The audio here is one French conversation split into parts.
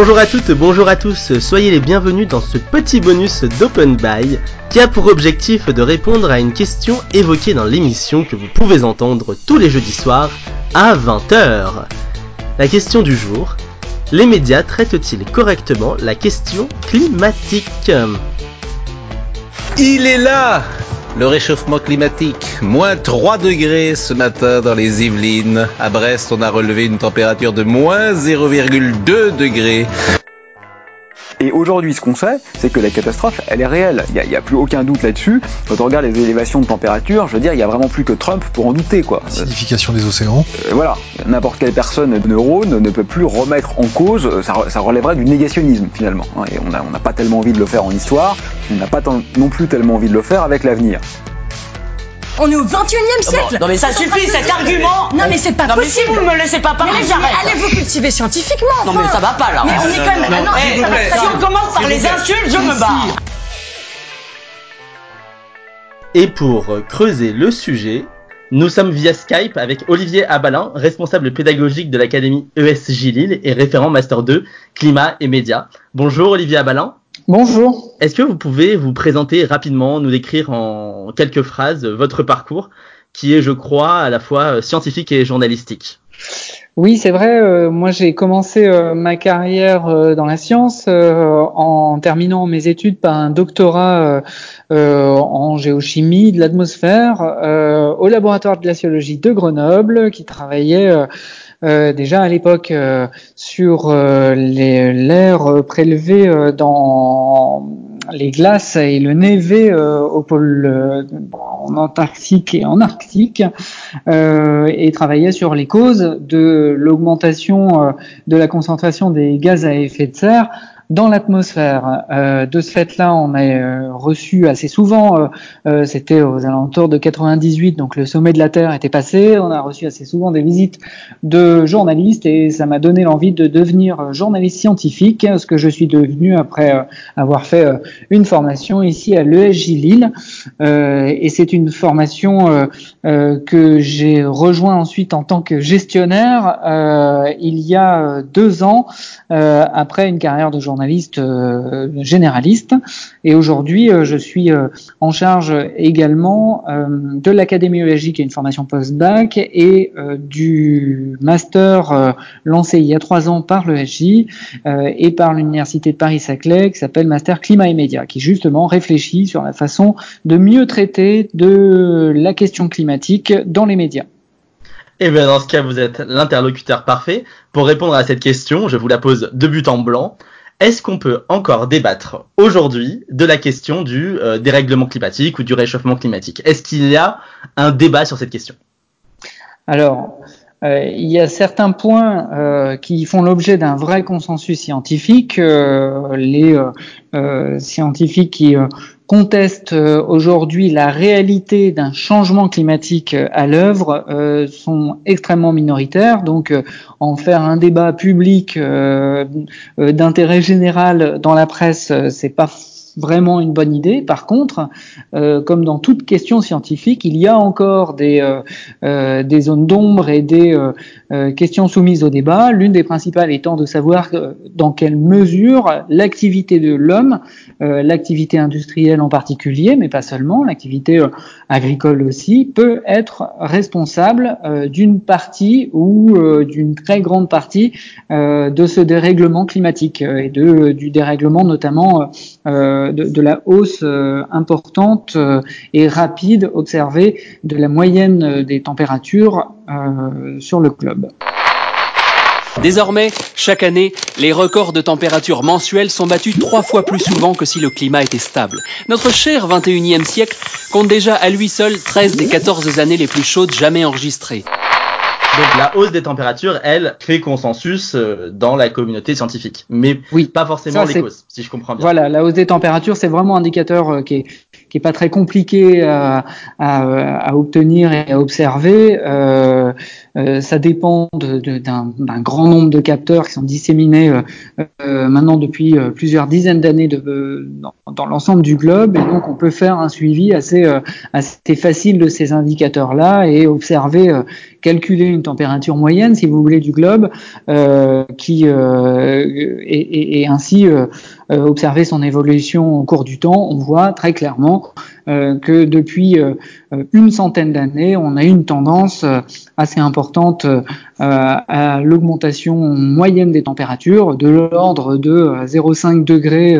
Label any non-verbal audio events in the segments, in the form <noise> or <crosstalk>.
Bonjour à toutes, bonjour à tous, soyez les bienvenus dans ce petit bonus d'Open Buy qui a pour objectif de répondre à une question évoquée dans l'émission que vous pouvez entendre tous les jeudis soirs à 20h. La question du jour, les médias traitent-ils correctement la question climatique? Il est là le réchauffement climatique, moins 3 degrés ce matin dans les Yvelines. À Brest, on a relevé une température de moins 0,2 degrés. Et aujourd'hui, ce qu'on sait, c'est que la catastrophe, elle est réelle. Il n'y a, plus aucun doute là-dessus. Quand on regarde les élévations de température, je veux dire, il n'y a vraiment plus que Trump pour en douter, quoi. Acidification des océans. Euh, voilà. N'importe quelle personne de neurone ne peut plus remettre en cause, ça, ça relèverait du négationnisme, finalement. Et on n'a pas tellement envie de le faire en histoire, on n'a pas non plus tellement envie de le faire avec l'avenir. On est au 21 e siècle. Non mais ça suffit cet argument. Non mais c'est pas non, possible mais si vous me laissez pas parler, j'arrête. Allez vous cultiver scientifiquement Non mais ça va pas là. Mais on est quand même... Non, non, hey, ça va si on commence par les insultes, je me barre. Et pour creuser le sujet, nous sommes via Skype avec Olivier Abalin, responsable pédagogique de l'Académie ESJ Lille et référent Master 2 Climat et Médias. Bonjour Olivier Abalin. Bonjour. Est-ce que vous pouvez vous présenter rapidement, nous décrire en quelques phrases votre parcours, qui est, je crois, à la fois scientifique et journalistique? Oui, c'est vrai. Euh, moi, j'ai commencé euh, ma carrière euh, dans la science en terminant mes études par un doctorat en géochimie de l'atmosphère au laboratoire de glaciologie de Grenoble, qui travaillait déjà à l'époque sur l'air prélevé dans les glaces et le névé euh, au pôle euh, en Antarctique et en Arctique euh, et travaillait sur les causes de l'augmentation de la concentration des gaz à effet de serre dans l'atmosphère. Euh, de ce fait-là, on a euh, reçu assez souvent, euh, c'était aux alentours de 98, donc le sommet de la Terre était passé, on a reçu assez souvent des visites de journalistes et ça m'a donné l'envie de devenir journaliste scientifique, ce que je suis devenu après avoir fait une formation ici à l'ESJ Lille. et c'est une formation que j'ai rejoint ensuite en tant que gestionnaire il y a deux ans, après une carrière de journaliste journaliste euh, généraliste. Et aujourd'hui, euh, je suis euh, en charge également de l'Académie ESJ, qui est une formation post-bac, et du master lancé il y a trois ans par l'ESJ et par l'Université de Paris-Saclay, qui s'appelle Master Climat et Médias, qui justement réfléchit sur la façon de mieux traiter de la question climatique dans les médias. Eh bien dans ce cas, vous êtes l'interlocuteur parfait. Pour répondre à cette question, je vous la pose de but en blanc. Est-ce qu'on peut encore débattre aujourd'hui de la question du euh, dérèglement climatique ou du réchauffement climatique? Est-ce qu'il y a un débat sur cette question? Alors, euh, il y a certains points euh, qui font l'objet d'un vrai consensus scientifique. les scientifiques qui contestent euh, aujourd'hui la réalité d'un changement climatique euh, à l'œuvre euh, sont extrêmement minoritaires. Donc, en faire un débat public d'intérêt général dans la presse, c'est pas vraiment une bonne idée. Par contre, euh, comme dans toute question scientifique, il y a encore des, euh, euh, zones d'ombre et des questions soumises au débat. L'une des principales étant de savoir dans quelle mesure l'activité de l'homme, l'activité industrielle en particulier, mais pas seulement, l'activité agricole aussi, peut être responsable d'une partie ou d'une très grande partie de ce dérèglement climatique et de, du dérèglement notamment de, la hausse euh, importante euh, et rapide observée de la moyenne euh, des températures sur le globe. Désormais, chaque année, les records de température mensuelle sont battus trois fois plus souvent que si le climat était stable. Notre cher 21e siècle compte déjà à lui seul 13 des 14 années les plus chaudes jamais enregistrées. Donc la hausse des températures, elle, fait consensus euh, dans la communauté scientifique, mais oui, pas forcément les causes, si je comprends bien. Voilà, la hausse des températures, c'est vraiment un indicateur euh, qui est qui est pas très compliqué à, à, à obtenir et à observer. Euh, euh, ça dépend d'un grand nombre de capteurs qui sont disséminés euh, maintenant depuis plusieurs dizaines d'années dans, dans l'ensemble du globe. Et donc, on peut faire un suivi assez, assez facile de ces indicateurs-là et observer, calculer une température moyenne, si vous voulez, du globe, qui et, et, et, ainsi observer son évolution au cours du temps. On voit très clairement euh, que depuis euh, une centaine d'années, on a une tendance euh, assez importante à l'augmentation moyenne des températures de l'ordre de 0,5 degrés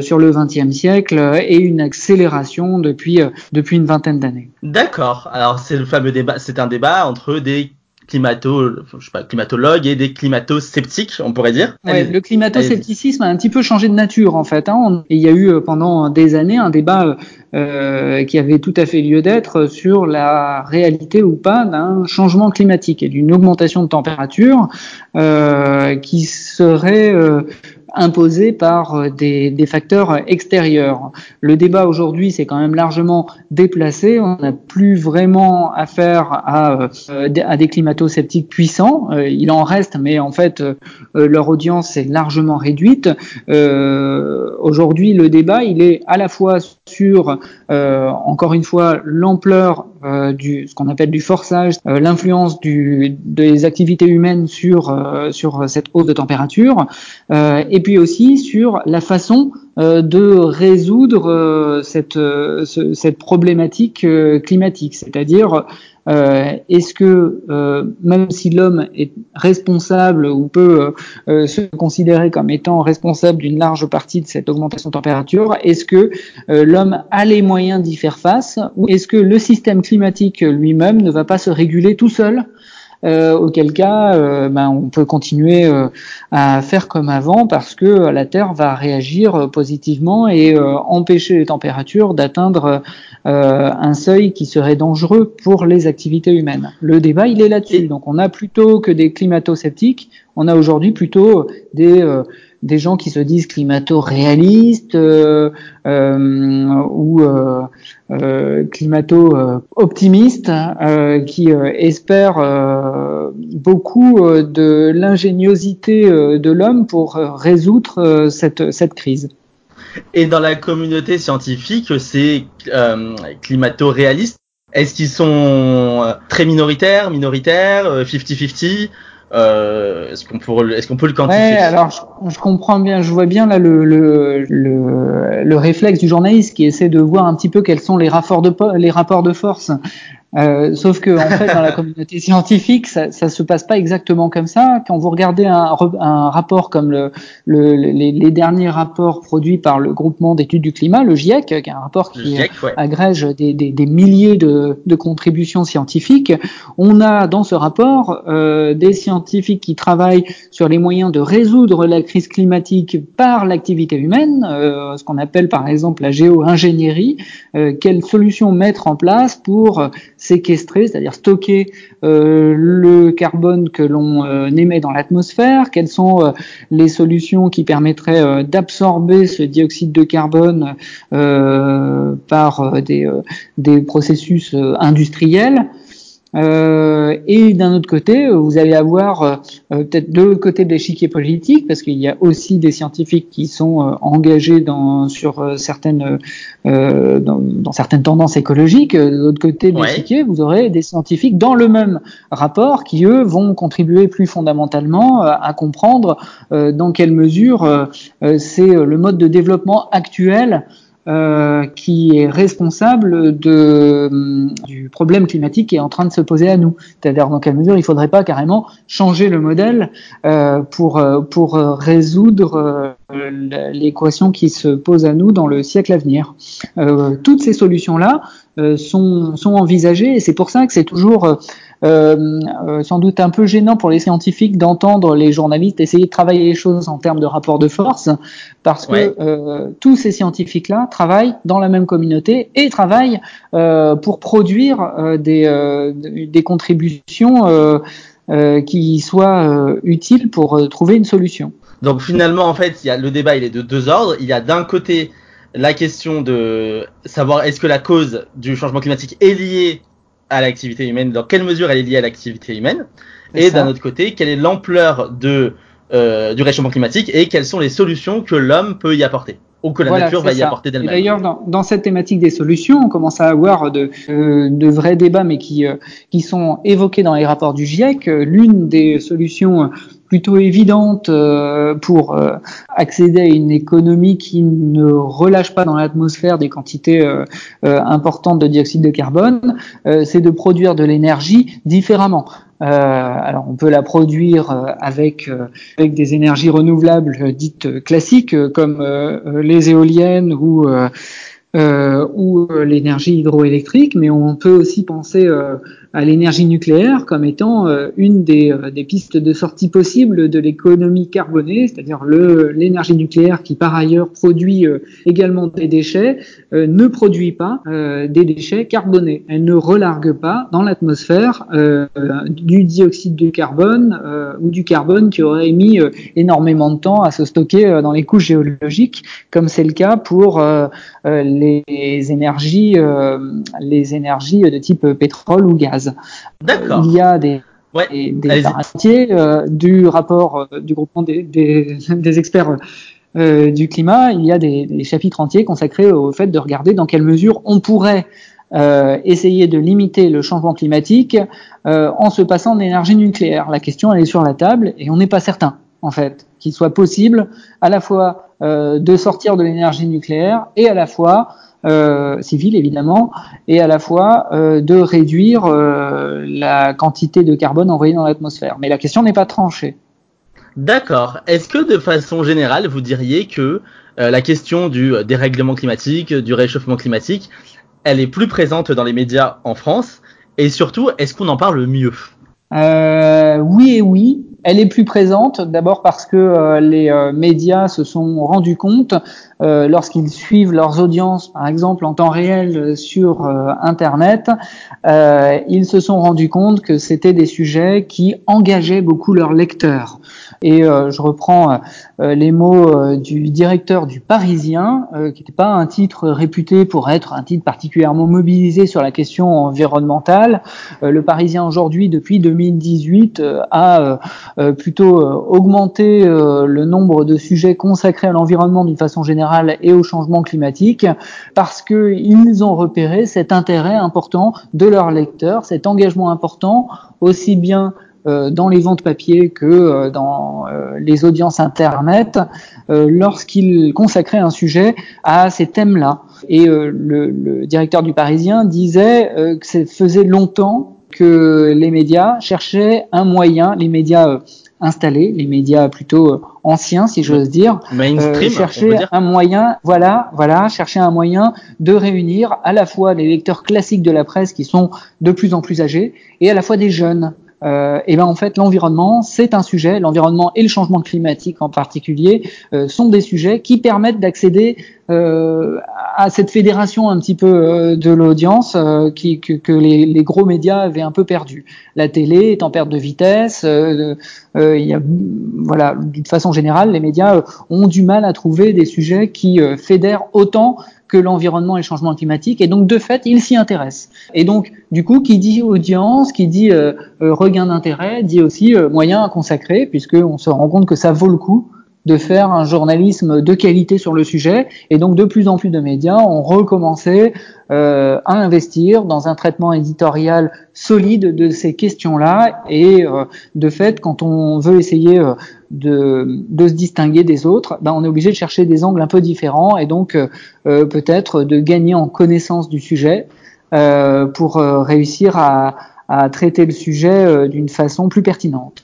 sur le XXe siècle et une accélération depuis depuis une vingtaine d'années. D'accord. Alors c'est le fameux débat, c'est un débat entre des climato, je sais pas, climatologues et des climato-sceptiques, on pourrait dire. Ouais, le climato-scepticisme a un petit peu changé de nature en fait. Hein. il y a eu euh, pendant des années un débat euh, euh, qui avait tout à fait lieu d'être sur la réalité ou pas d'un changement climatique et d'une augmentation de température euh, qui serait imposés par euh, des, facteurs extérieurs. Le débat aujourd'hui s'est quand même largement déplacé. On n'a plus vraiment affaire à, euh, des climato-sceptiques puissants. Euh, il en reste, mais en fait, leur audience est largement réduite. aujourd'hui, le débat, il est à la fois sur, encore une fois, l'ampleur du ce qu'on appelle du forçage, l'influence du, des activités humaines sur sur cette hausse de température, et puis aussi sur la façon euh, de résoudre euh, cette, euh, cette problématique climatique, c'est-à-dire est-ce que même si l'homme est responsable ou peut se considérer comme étant responsable d'une large partie de cette augmentation de température, est-ce que l'homme a les moyens d'y faire face ou est-ce que le système climatique lui-même ne va pas se réguler tout seul? Euh, auquel cas euh, ben, on peut continuer euh, à faire comme avant parce que la Terre va réagir positivement et empêcher les températures d'atteindre un seuil qui serait dangereux pour les activités humaines. Le débat, il est là-dessus. Donc on a plutôt que des climato-sceptiques, on a aujourd'hui plutôt des des gens qui se disent climato-réalistes euh, euh, ou euh, climato-optimistes, qui espèrent beaucoup de l'ingéniosité de l'homme pour résoudre cette crise. Et dans la communauté scientifique, ces climato-réalistes, est-ce qu'ils sont très minoritaires, minoritaires, 50-50 euh, est-ce qu'on peut, est-ce qu'on peut le quantifier ouais, alors je, je, comprends bien, je vois bien là le, le, le, le, réflexe du journaliste qui essaie de voir un petit peu quels sont les rapports de, les rapports de force euh, sauf que en fait, dans la <laughs> communauté scientifique, ça, ça se passe pas exactement comme ça. Quand vous regardez un, un rapport comme le, le, les, les, derniers rapports produits par le groupement d'études du climat, le GIEC, qui est un rapport qui agrège des, des, des, milliers de, de, contributions scientifiques, on a dans ce rapport euh, des scientifiques qui travaillent sur les moyens de résoudre la crise climatique par l'activité humaine, euh, ce qu'on appelle par exemple la géo-ingénierie, euh, quelles solutions mettre en place pour séquestrer, c'est-à-dire stocker euh, le carbone que l'on euh, émet dans l'atmosphère, quelles sont euh, les solutions qui permettraient d'absorber ce dioxyde de carbone par des, des processus industriels. Euh, et d'un autre côté, vous allez avoir euh, peut-être deux côtés de l'échiquier politique, parce qu'il y a aussi des scientifiques qui sont euh, engagés dans, sur certaines, dans, dans, certaines tendances écologiques. De l'autre côté de l'échiquier, vous aurez des scientifiques dans le même rapport qui, eux, vont contribuer plus fondamentalement à comprendre dans quelle mesure c'est le mode de développement actuel euh, qui est responsable de, du problème climatique qui est en train de se poser à nous. C'est-à-dire dans quelle mesure il ne faudrait pas carrément changer le modèle euh, pour, euh, pour résoudre l'équation qui se pose à nous dans le siècle à venir. toutes ces solutions-là sont, sont envisagées et c'est pour ça que c'est toujours euh, euh, sans doute un peu gênant pour les scientifiques d'entendre les journalistes essayer de travailler les choses en termes de rapport de force, parce que euh, tous ces scientifiques-là travaillent dans la même communauté et travaillent pour produire des, des contributions qui soient utiles pour trouver une solution. Donc finalement, en fait, il y a, le débat il est de deux ordres. Il y a d'un côté la question de savoir est-ce que la cause du changement climatique est liée à l'activité humaine, dans quelle mesure elle est liée à l'activité humaine, et d'un autre côté, quelle est l'ampleur de euh, du réchauffement climatique et quelles sont les solutions que l'homme peut y apporter ou que la Voilà, nature va y apporter d'elle-même. D'ailleurs, dans, dans cette thématique des solutions, on commence à avoir de, euh, de vrais débats, mais qui, euh, qui sont évoqués dans les rapports du GIEC. L'une des solutions plutôt évidentes euh, pour euh, accéder à une économie qui ne relâche pas dans l'atmosphère des quantités euh, importantes de dioxyde de carbone, c'est de produire de l'énergie différemment. Alors on peut la produire avec avec des énergies renouvelables dites classiques comme les éoliennes ou euh, ou euh, l'énergie hydroélectrique, mais on peut aussi penser euh, à l'énergie nucléaire comme étant euh, une des, des pistes de sortie possibles de l'économie carbonée, c'est-à-dire l'énergie nucléaire qui par ailleurs produit également des déchets, ne produit pas des déchets carbonés. Elle ne relargue pas dans l'atmosphère du dioxyde de carbone ou du carbone qui aurait mis énormément de temps à se stocker dans les couches géologiques, comme c'est le cas pour euh, les énergies, euh, les énergies de type pétrole ou gaz. D'accord. Il y a des Ouais. des, euh, du rapport euh, du groupement des, des, <laughs> des experts euh, du climat, il y a des, des chapitres entiers consacrés au fait de regarder dans quelle mesure on pourrait euh, essayer de limiter le changement climatique euh, en se passant de l'énergie nucléaire. La question elle est sur la table et on n'est pas certain en fait qu'il soit possible à la fois de sortir de l'énergie nucléaire et à la fois euh, civile évidemment et à la fois euh, de réduire euh, la quantité de carbone envoyée dans l'atmosphère. Mais la question n'est pas tranchée. D'accord. Est-ce que de façon générale, vous diriez que euh, la question du euh, dérèglement climatique, du réchauffement climatique, elle est plus présente dans les médias en France? Et surtout, est-ce qu'on en parle mieux? Euh, oui et oui. Elle est plus présente, d'abord parce que euh, les euh, médias se sont rendus compte, euh, lorsqu'ils suivent leurs audiences, par exemple en temps réel sur euh, Internet, ils se sont rendus compte que c'était des sujets qui engageaient beaucoup leurs lecteurs. Et je reprends les mots euh, du directeur du Parisien, euh, qui n'était pas un titre réputé pour être un titre particulièrement mobilisé sur la question environnementale. Euh, le Parisien aujourd'hui, depuis 2018, euh, a euh, euh, plutôt euh, augmenté euh, le nombre de sujets consacrés à l'environnement d'une façon générale et au changement climatique, parce qu'ils ont repéré cet intérêt important de leurs lecteurs, cet engagement important aussi bien euh, dans les ventes papier que euh, dans euh, les audiences internet euh, lorsqu'ils consacraient un sujet à ces thèmes-là. Et euh, le, le directeur du Parisien disait euh, que ça faisait longtemps que les médias cherchaient un moyen, les médias euh, installés, les médias plutôt euh, anciens, si j'ose dire, euh, chercher un moyen, voilà, voilà, chercher un moyen de réunir à la fois les lecteurs classiques de la presse qui sont de plus en plus âgés et à la fois des jeunes. Euh, et ben en fait l'environnement c'est un sujet, l'environnement et le changement climatique en particulier euh, sont des sujets qui permettent d'accéder euh, à cette fédération un petit peu de l'audience que, les, gros médias avaient un peu perdu. La télé est en perte de vitesse. voilà, d'une façon générale, les médias ont du mal à trouver des sujets qui fédèrent autant que l'environnement et le changement climatique, et donc de fait, ils s'y intéressent. Et donc, du coup, qui dit audience, qui dit euh, euh, regain d'intérêt, dit aussi euh, moyen à consacrer, puisqu'on se rend compte que ça vaut le coup de faire un journalisme de qualité sur le sujet, et donc de plus en plus de médias ont recommencé euh, à investir dans un traitement éditorial solide de ces questions-là, et euh, de fait, quand on veut essayer euh, de, se distinguer des autres, ben on est obligé de chercher des angles un peu différents, et donc peut-être de gagner en connaissance du sujet pour réussir à, traiter le sujet d'une façon plus pertinente.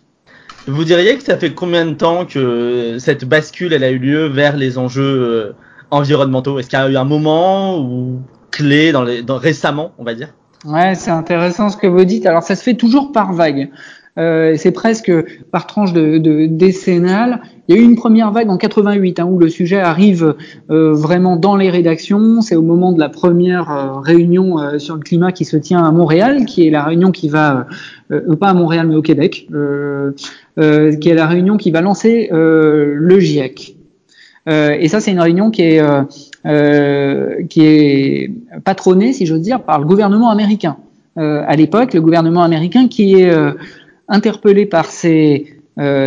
Vous diriez que ça fait combien de temps que cette bascule elle a eu lieu vers les enjeux euh, environnementaux? Est-ce qu'il y a eu un moment ou clé dans les, récemment, on va dire? Ouais, c'est intéressant ce que vous dites. Alors ça se fait toujours par vague. Euh, c'est presque par tranche de, de décennale. Il y a eu une première vague en 88 hein, où le sujet arrive euh, vraiment dans les rédactions. C'est au moment de la première euh, réunion euh, sur le climat qui se tient à Montréal, qui est la réunion qui va, euh, pas à Montréal mais au Québec, euh, qui est la réunion qui va lancer le GIEC. Et ça, c'est une réunion qui est, qui est patronnée, si j'ose dire, par le gouvernement américain. à l'époque, le gouvernement américain qui est interpellé par ses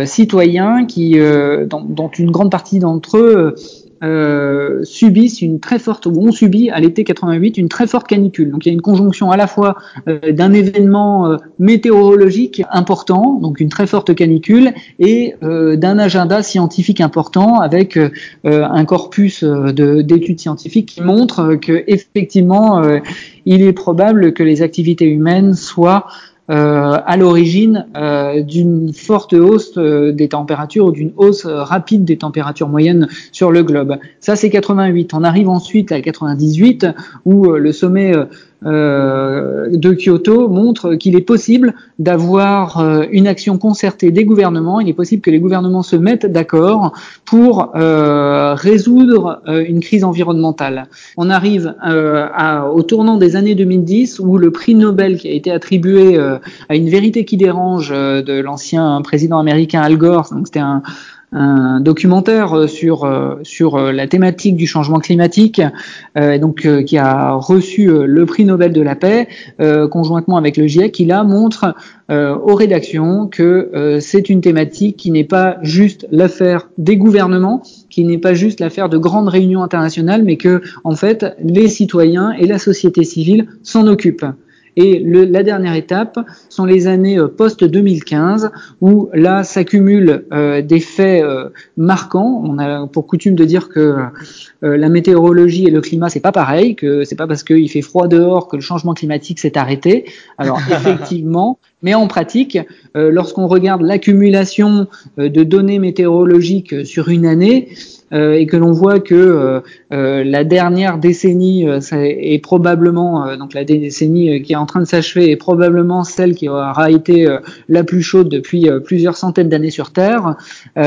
citoyens, qui, dont, dont, une grande partie d'entre eux euh, subissent une très forte, ou ont subi à l'été 88 une très forte canicule. Donc il y a une conjonction à la fois euh, d'un événement euh, météorologique important, donc une très forte canicule, et d'un agenda scientifique important avec un corpus d'études scientifiques qui montre que effectivement il est probable que les activités humaines soient euh, à l'origine euh, d'une forte hausse euh, des températures ou d'une hausse rapide des températures moyennes sur le globe. Ça, c'est 88. On arrive ensuite à 98 où le sommet euh, de Kyoto montre qu'il est possible d'avoir euh, une action concertée des gouvernements. Il est possible que les gouvernements se mettent d'accord pour euh, résoudre une crise environnementale. On arrive au tournant des années 2010 où le prix Nobel qui a été attribué à une vérité qui dérange de l'ancien président américain Al Gore, donc c'était un un documentaire euh, sur euh, sur euh, la thématique du changement climatique, donc qui a reçu le prix Nobel de la paix conjointement avec le GIEC, qui là montre aux rédactions que c'est une thématique qui n'est pas juste l'affaire des gouvernements, qui n'est pas juste l'affaire de grandes réunions internationales, mais que en fait les citoyens et la société civile s'en occupent. Et le, la dernière étape sont les années euh, post-2015, où là s'accumulent euh, des faits euh, marquants. On a pour coutume de dire que la météorologie et le climat c'est pas pareil, que c'est pas parce qu'il fait froid dehors que le changement climatique s'est arrêté. Alors <laughs> effectivement, mais en pratique, lorsqu'on regarde l'accumulation de données météorologiques sur une année, euh, et que l'on voit que euh, euh, la dernière décennie est probablement donc la décennie qui est en train de s'achever est probablement celle qui aura été la plus chaude depuis plusieurs centaines d'années sur Terre. et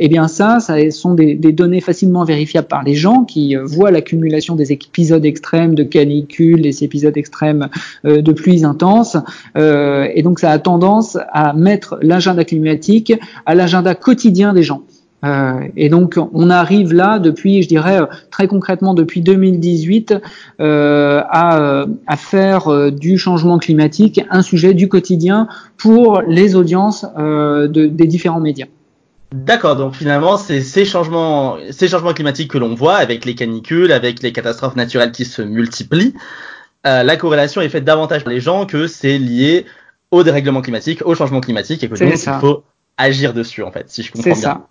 eh bien ça, ça sont des, des, données facilement vérifiables par les gens qui voient l'accumulation des épisodes extrêmes de canicule, des épisodes extrêmes de pluies intenses. et donc ça a tendance à mettre l'agenda climatique à l'agenda quotidien des gens. Euh, et donc on arrive là depuis, je dirais très concrètement depuis 2018, euh, à, à, faire euh, du changement climatique un sujet du quotidien pour les audiences euh, de, des différents médias. D'accord, donc finalement c'est ces changements, ces changements climatiques que l'on voit avec les canicules, avec les catastrophes naturelles qui se multiplient, euh, la corrélation est faite davantage par les gens que c'est lié au dérèglement climatique, au changement climatique et que donc il faut agir dessus en fait, si je comprends bien. Ça.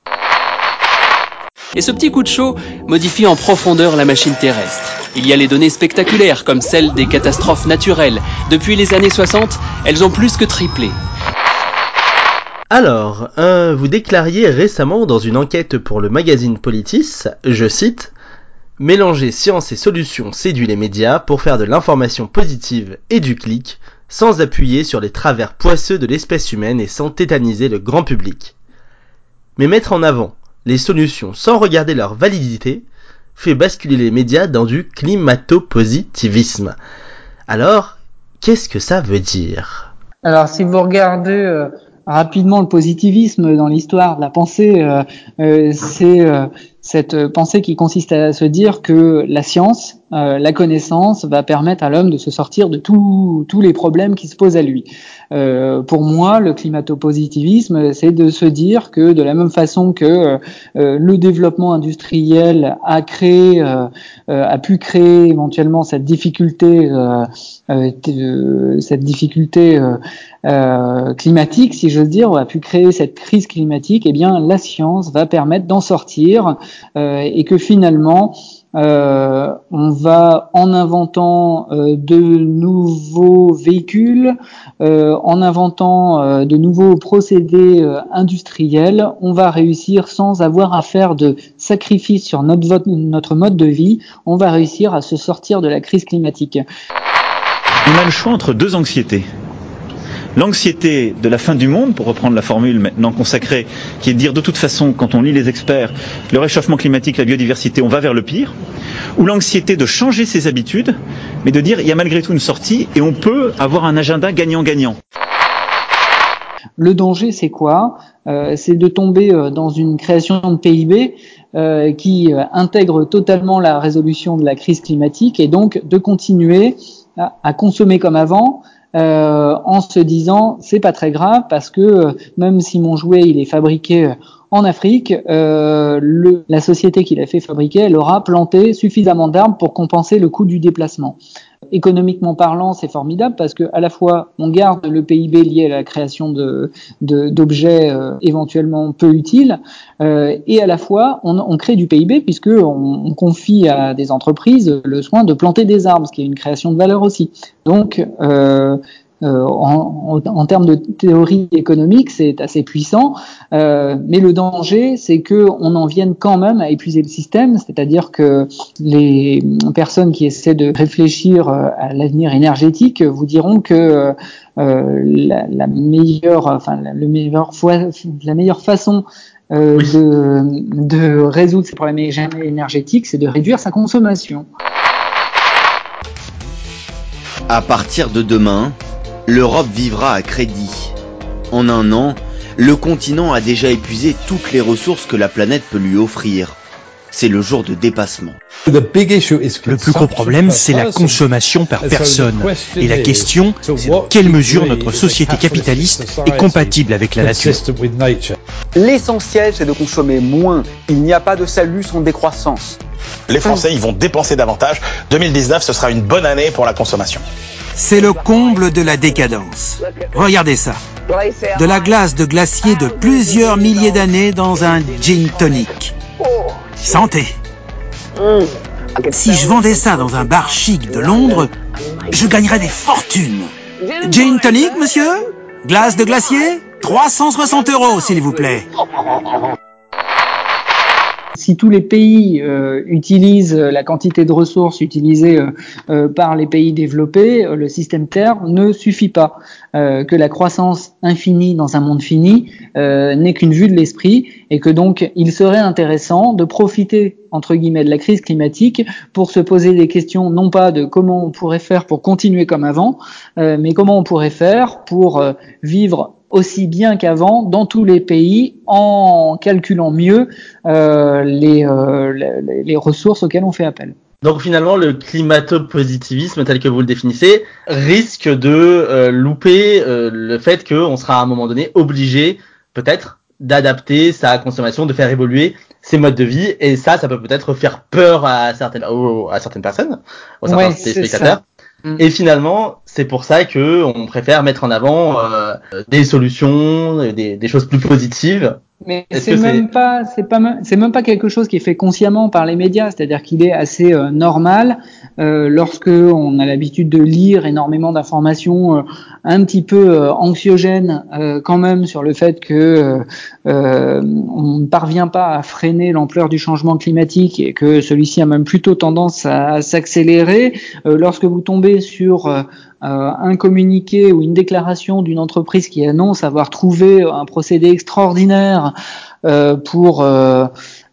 Et ce petit coup de chaud modifie en profondeur la machine terrestre. Il y a les données spectaculaires comme celles des catastrophes naturelles. Depuis les années 60, elles ont plus que triplé. Alors, vous déclariez récemment dans une enquête pour le magazine Politis, je cite, Mélanger science et solutions séduit les médias pour faire de l'information positive et du clic, sans appuyer sur les travers poisseux de l'espèce humaine et sans tétaniser le grand public. Mais mettre en avant les solutions sans regarder leur validité fait basculer les médias dans du climato-positivisme. Alors, qu'est-ce que ça veut dire? Alors, si vous regardez euh, rapidement le positivisme dans l'histoire la pensée, euh, euh, c'est cette pensée qui consiste à se dire que la science, la connaissance va permettre à l'homme de se sortir de tous les problèmes qui se posent à lui. Euh, pour moi, le climatopositivisme, c'est de se dire que de la même façon que euh, le développement industriel a créé, euh, a pu créer éventuellement cette difficulté, cette difficulté climatique, si j'ose dire, a pu créer cette crise climatique, eh bien, la science va permettre d'en sortir et que finalement, euh, on va en inventant euh, de nouveaux véhicules, euh, en inventant de nouveaux procédés industriels, on va réussir sans avoir à faire de sacrifices sur notre, notre mode de vie, on va réussir à se sortir de la crise climatique. On a le choix entre deux anxiétés. L'anxiété de la fin du monde, pour reprendre la formule maintenant consacrée, qui est de dire de toute façon, quand on lit les experts, le réchauffement climatique, la biodiversité, on va vers le pire, ou l'anxiété de changer ses habitudes, mais de dire il y a malgré tout une sortie et on peut avoir un agenda gagnant-gagnant. Le danger, c'est quoi? Euh, C'est de tomber euh, dans une création de PIB euh, qui intègre totalement la résolution de la crise climatique et donc de continuer à, à consommer comme avant. Euh, en se disant c'est pas très grave parce que euh, même si mon jouet il est fabriqué en Afrique, euh, la société qui l'a fait fabriquer, elle aura planté suffisamment d'arbres pour compenser le coût du déplacement. Économiquement parlant, c'est formidable parce que à la fois on garde le PIB lié à la création de d'objets euh, éventuellement peu utiles, euh, et à la fois on, on, crée du PIB puisque on, on, confie à des entreprises le soin de planter des arbres, ce qui est une création de valeur aussi. Donc euh, euh, en, en, en, termes de théorie économique, c'est assez puissant, euh, mais le danger, c'est que on en vienne quand même à épuiser le système, c'est-à-dire que les personnes qui essaient de réfléchir euh, à l'avenir énergétique vous diront que euh, la, la, meilleure, enfin le meilleur la meilleure façon euh, oui. de, de résoudre ces problèmes énergétiques, c'est de réduire sa consommation. À partir de demain, l'Europe vivra à crédit. En un an, le continent a déjà épuisé toutes les ressources que la planète peut lui offrir. C'est le jour de dépassement. Le plus gros problème, c'est la consommation par personne. Et la question, c'est dans quelle mesure notre société capitaliste est compatible avec la nature? L'essentiel, c'est de consommer moins. Il n'y a pas de salut sans décroissance. Les Français, ils vont dépenser davantage. 2019, ce sera une bonne année pour la consommation. C'est le comble de la décadence. Regardez ça. De la glace de glacier de plusieurs milliers d'années dans un gin tonic. Santé. Si je vendais ça dans un bar chic de Londres, je gagnerais des fortunes. Gin tonic, monsieur? Glace de glacier? 360 euros, s'il vous plaît. Si tous les pays euh, utilisent la quantité de ressources utilisées euh, euh, par les pays développés, le système Terre ne suffit pas. que la croissance infinie dans un monde fini n'est qu'une vue de l'esprit et que donc il serait intéressant de profiter entre guillemets de la crise climatique pour se poser des questions non pas de comment on pourrait faire pour continuer comme avant, mais comment on pourrait faire pour vivre aussi bien qu'avant dans tous les pays en calculant mieux euh, les, euh, les, les, ressources auxquelles on fait appel. Donc finalement, le climato-positivisme tel que vous le définissez risque de euh, louper le fait qu'on sera à un moment donné obligé, peut-être, d'adapter sa consommation, de faire évoluer ses modes de vie, et ça, ça peut peut-être faire peur à certaines, à certaines personnes, aux certains ouais, spectateurs. Et finalement, c'est pour ça que on préfère mettre en avant euh, des solutions, des, des, choses plus positives. Mais c'est même pas, c'est pas, c'est même pas quelque chose qui est fait consciemment par les médias. C'est-à-dire qu'il est assez euh, normal euh, lorsque on a l'habitude de lire énormément d'informations euh, un petit peu anxiogènes quand même sur le fait que on ne parvient pas à freiner l'ampleur du changement climatique et que celui-ci a même plutôt tendance à, à s'accélérer. lorsque vous tombez sur un communiqué ou une déclaration d'une entreprise qui annonce avoir trouvé un procédé extraordinaire euh, pour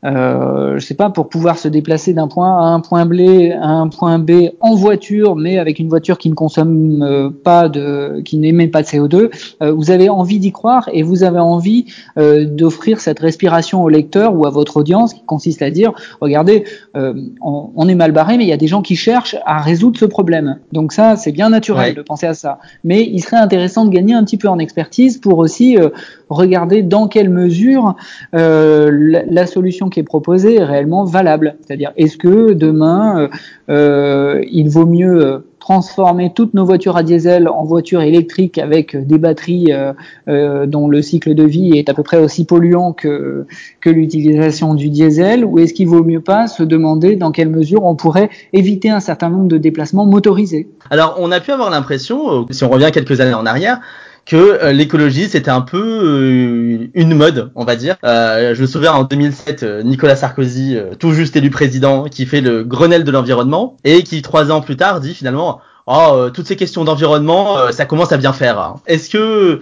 euh, je sais pas, pour pouvoir se déplacer d'un point A à un point B, à un point B en voiture, mais avec une voiture qui ne consomme euh, pas de, qui n'émet pas de CO2, euh, vous avez envie d'y croire et vous avez envie euh, d'offrir cette respiration au lecteur ou à votre audience, qui consiste à dire, regardez, euh, on, on, est mal barré, mais il y a des gens qui cherchent à résoudre ce problème. Donc ça, c'est bien naturel ouais. de penser à ça. Mais il serait intéressant de gagner un petit peu en expertise pour aussi euh, regarder dans quelle mesure la, la solution qui est proposé est réellement valable. C'est-à-dire, est-ce que demain, euh, il vaut mieux transformer toutes nos voitures à diesel en voitures électriques avec des batteries euh, euh, dont le cycle de vie est à peu près aussi polluant que, que l'utilisation du diesel? Ou est-ce qu'il vaut mieux pas se demander dans quelle mesure on pourrait éviter un certain nombre de déplacements motorisés? Alors on a pu avoir l'impression, si on revient quelques années en arrière, que euh, l'écologie c'était un peu euh, une mode, on va dire. Euh, je me souviens en 2007, euh, Nicolas Sarkozy, euh, tout juste élu président, qui fait le Grenelle de l'environnement et qui trois ans plus tard dit finalement oh toutes ces questions d'environnement ça commence à bien faire. Hein. Est-ce que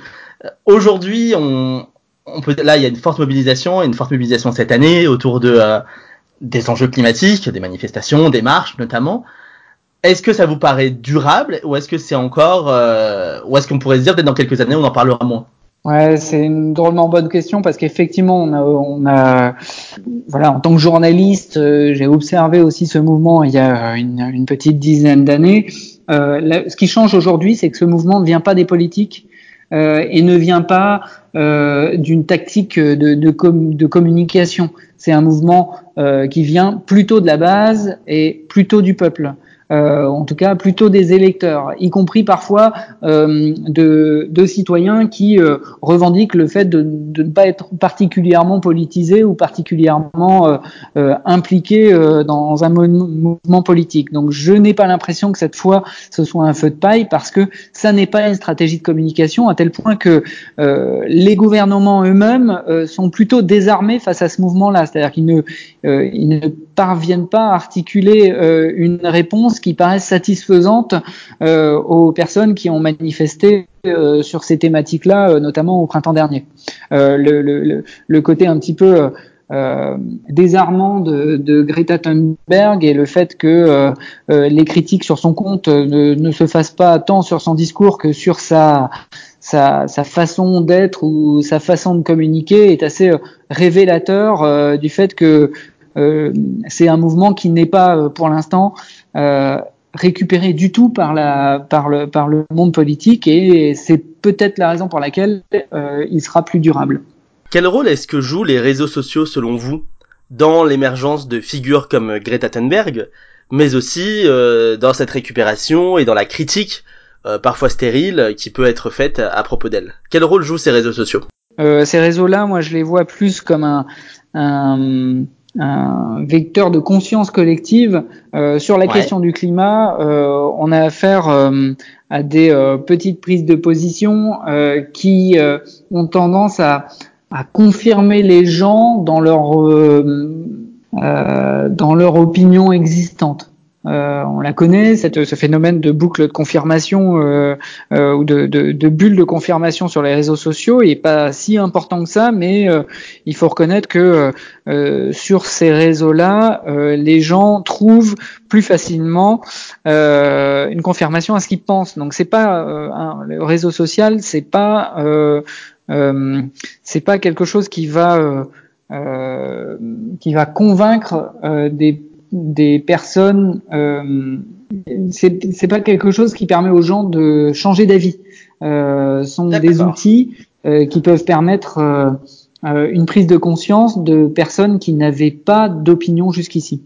aujourd'hui on, peut là il y a une forte mobilisation, une forte mobilisation cette année autour de des enjeux climatiques, des manifestations, des marches notamment. Est-ce que ça vous paraît durable ou est-ce que c'est encore euh, ou est-ce qu'on pourrait se dire peut-être dans quelques années on en parlera moins? Ouais, c'est une drôlement bonne question parce qu'effectivement on a, voilà en tant que journaliste euh, j'ai observé aussi ce mouvement il y a une, petite dizaine d'années ce qui change aujourd'hui, c'est que ce mouvement ne vient pas des politiques et ne vient pas d'une tactique de communication. C'est un mouvement qui vient plutôt de la base et plutôt du peuple. Euh, en tout cas plutôt des électeurs, y compris parfois euh, de, de, citoyens qui euh, revendiquent le fait de, de, ne pas être particulièrement politisés ou particulièrement impliqués dans un mouvement politique. Donc je n'ai pas l'impression que cette fois ce soit un feu de paille parce que ça n'est pas une stratégie de communication à tel point que les gouvernements eux-mêmes sont plutôt désarmés face à ce mouvement-là, c'est-à-dire qu'ils ne, ils ne parviennent pas à articuler une réponse qui paraissent satisfaisantes euh, aux personnes qui ont manifesté euh, sur ces thématiques-là, euh, notamment au printemps dernier. Le, côté un petit peu euh, désarmant de, Greta Thunberg et le fait que euh, les critiques sur son compte ne, se fassent pas tant sur son discours que sur sa façon d'être ou sa façon de communiquer est assez révélateur du fait que c'est un mouvement qui n'est pas pour l'instant euh, récupéré du tout par, la, par, le, par le monde politique et c'est peut-être la raison pour laquelle euh, il sera plus durable. Quel rôle est-ce que jouent les réseaux sociaux selon vous dans l'émergence de figures comme Greta Thunberg, mais aussi euh, dans cette récupération et dans la critique euh, parfois stérile qui peut être faite à propos d'elle? Quel rôle jouent ces réseaux sociaux? Euh, Ces réseaux-là, moi je les vois plus comme un, un un vecteur de conscience collective euh, sur la question du climat. Euh, on a affaire euh, à des petites prises de position qui ont tendance à, à, confirmer les gens dans leur dans leur opinion existante. Euh, on la connaît, cette, ce phénomène de boucle de confirmation euh, euh, ou de, de, de, bulle de confirmation sur les réseaux sociaux est pas si important que ça, mais il faut reconnaître que sur ces réseaux-là, les gens trouvent plus facilement une confirmation à ce qu'ils pensent. Donc c'est pas un, le réseau social, c'est pas c'est pas quelque chose qui va qui va convaincre des des personnes, euh, c'est pas quelque chose qui permet aux gens de changer d'avis. Euh, sont des outils euh, qui peuvent permettre euh, euh, une prise de conscience de personnes qui n'avaient pas d'opinion jusqu'ici.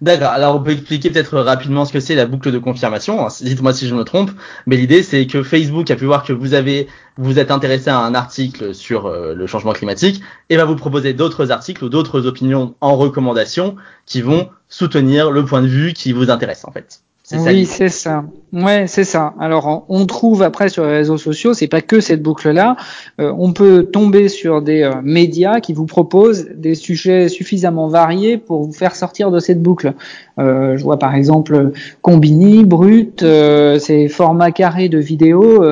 D'accord. Alors on peut expliquer peut-être rapidement ce que c'est la boucle de confirmation. Dites-moi si je me trompe. Mais l'idée c'est que Facebook a pu voir que vous avez vous êtes intéressé à un article sur euh, le changement climatique et va vous proposer d'autres articles ou d'autres opinions en recommandation qui vont soutenir le point de vue qui vous intéresse en fait. Oui, c'est ça. Ouais, c'est ça. Alors, on trouve après sur les réseaux sociaux, c'est pas que cette boucle-là. Euh, on peut tomber sur des euh, médias qui vous proposent des sujets suffisamment variés pour vous faire sortir de cette boucle. Euh, je vois par exemple Combini, Brut, ces formats carrés de vidéos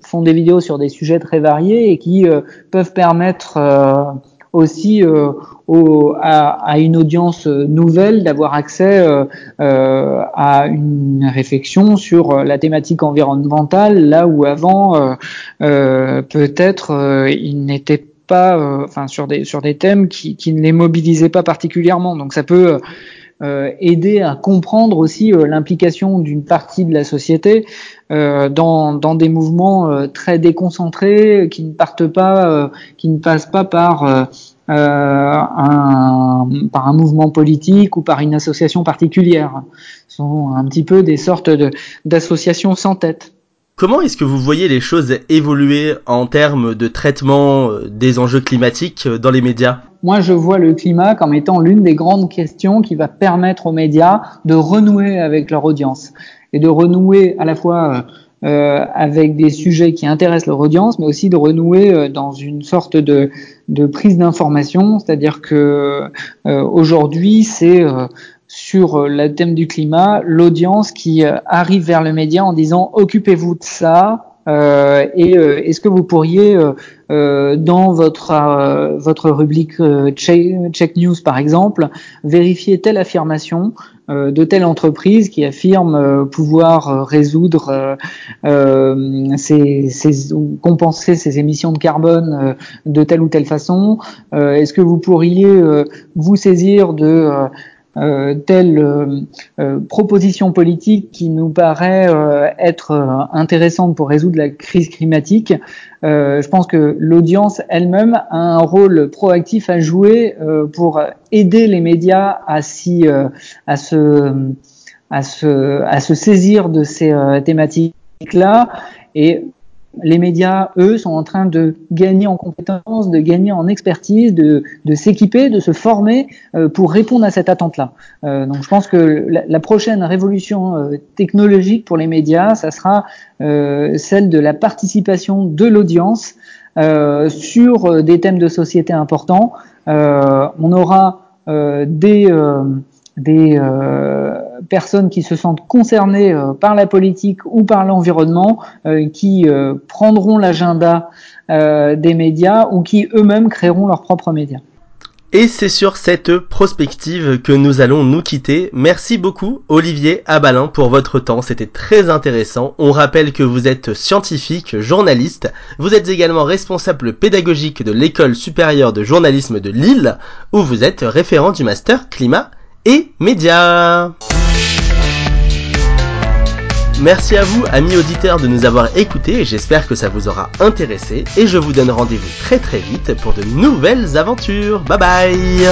font des vidéos sur des sujets très variés et qui peuvent permettre aussi euh, au, à, à, une audience nouvelle d'avoir accès euh, euh, à une réflexion sur la thématique environnementale, là où avant peut-être il n'était pas, enfin sur des sur des thèmes qui, qui ne les mobilisaient pas particulièrement. Donc ça peut euh, aider à comprendre aussi euh, l'implication d'une partie de la société euh, dans, dans, des mouvements très déconcentrés qui ne partent pas, qui ne passent pas par un, par un mouvement politique ou par une association particulière. Ce sont un petit peu des sortes d'associations sans tête. Comment est-ce que vous voyez les choses évoluer en termes de traitement des enjeux climatiques dans les médias? Moi, je vois le climat comme étant l'une des grandes questions qui va permettre aux médias de renouer avec leur audience et de renouer à la fois euh, avec des sujets qui intéressent leur audience, mais aussi de renouer euh, dans une sorte de, prise d'information, c'est-à-dire que euh, aujourd'hui, c'est euh, sur le thème du climat, l'audience qui arrive vers le média en disant occupez-vous de ça, euh, et euh, est-ce que vous pourriez, euh, dans votre votre rubrique check, News par exemple, vérifier telle affirmation de telle entreprise qui affirme pouvoir résoudre, ses, ses, compenser ses émissions de carbone de telle ou telle façon Est-ce que vous pourriez vous saisir de telle proposition politique qui nous paraît être intéressante pour résoudre la crise climatique. je pense que l'audience elle-même a un rôle proactif à jouer pour aider les médias à, s'y, à se à se, à se saisir de ces euh, thématiques-là. Et les médias, eux, sont en train de gagner en compétences, de gagner en expertise, de, de s'équiper, de se former euh, pour répondre à cette attente-là. Euh, donc je pense que la, prochaine révolution euh, technologique pour les médias, ça sera euh, celle de la participation de l'audience sur des thèmes de société importants. on aura des des euh, personnes qui se sentent concernées euh, par la politique ou par l'environnement, euh, qui prendront l'agenda des médias ou qui eux-mêmes créeront leurs propres médias. Et c'est sur cette prospective que nous allons nous quitter. Merci beaucoup Olivier Abalin pour votre temps, c'était très intéressant. On rappelle que vous êtes scientifique, journaliste, vous êtes également responsable pédagogique de l'école supérieure de journalisme de Lille, où vous êtes référent du master climat et médias. Merci à vous, amis auditeurs, de nous avoir écoutés j'espère que ça vous aura intéressé. Et je vous donne rendez-vous très très vite pour de nouvelles aventures. Bye bye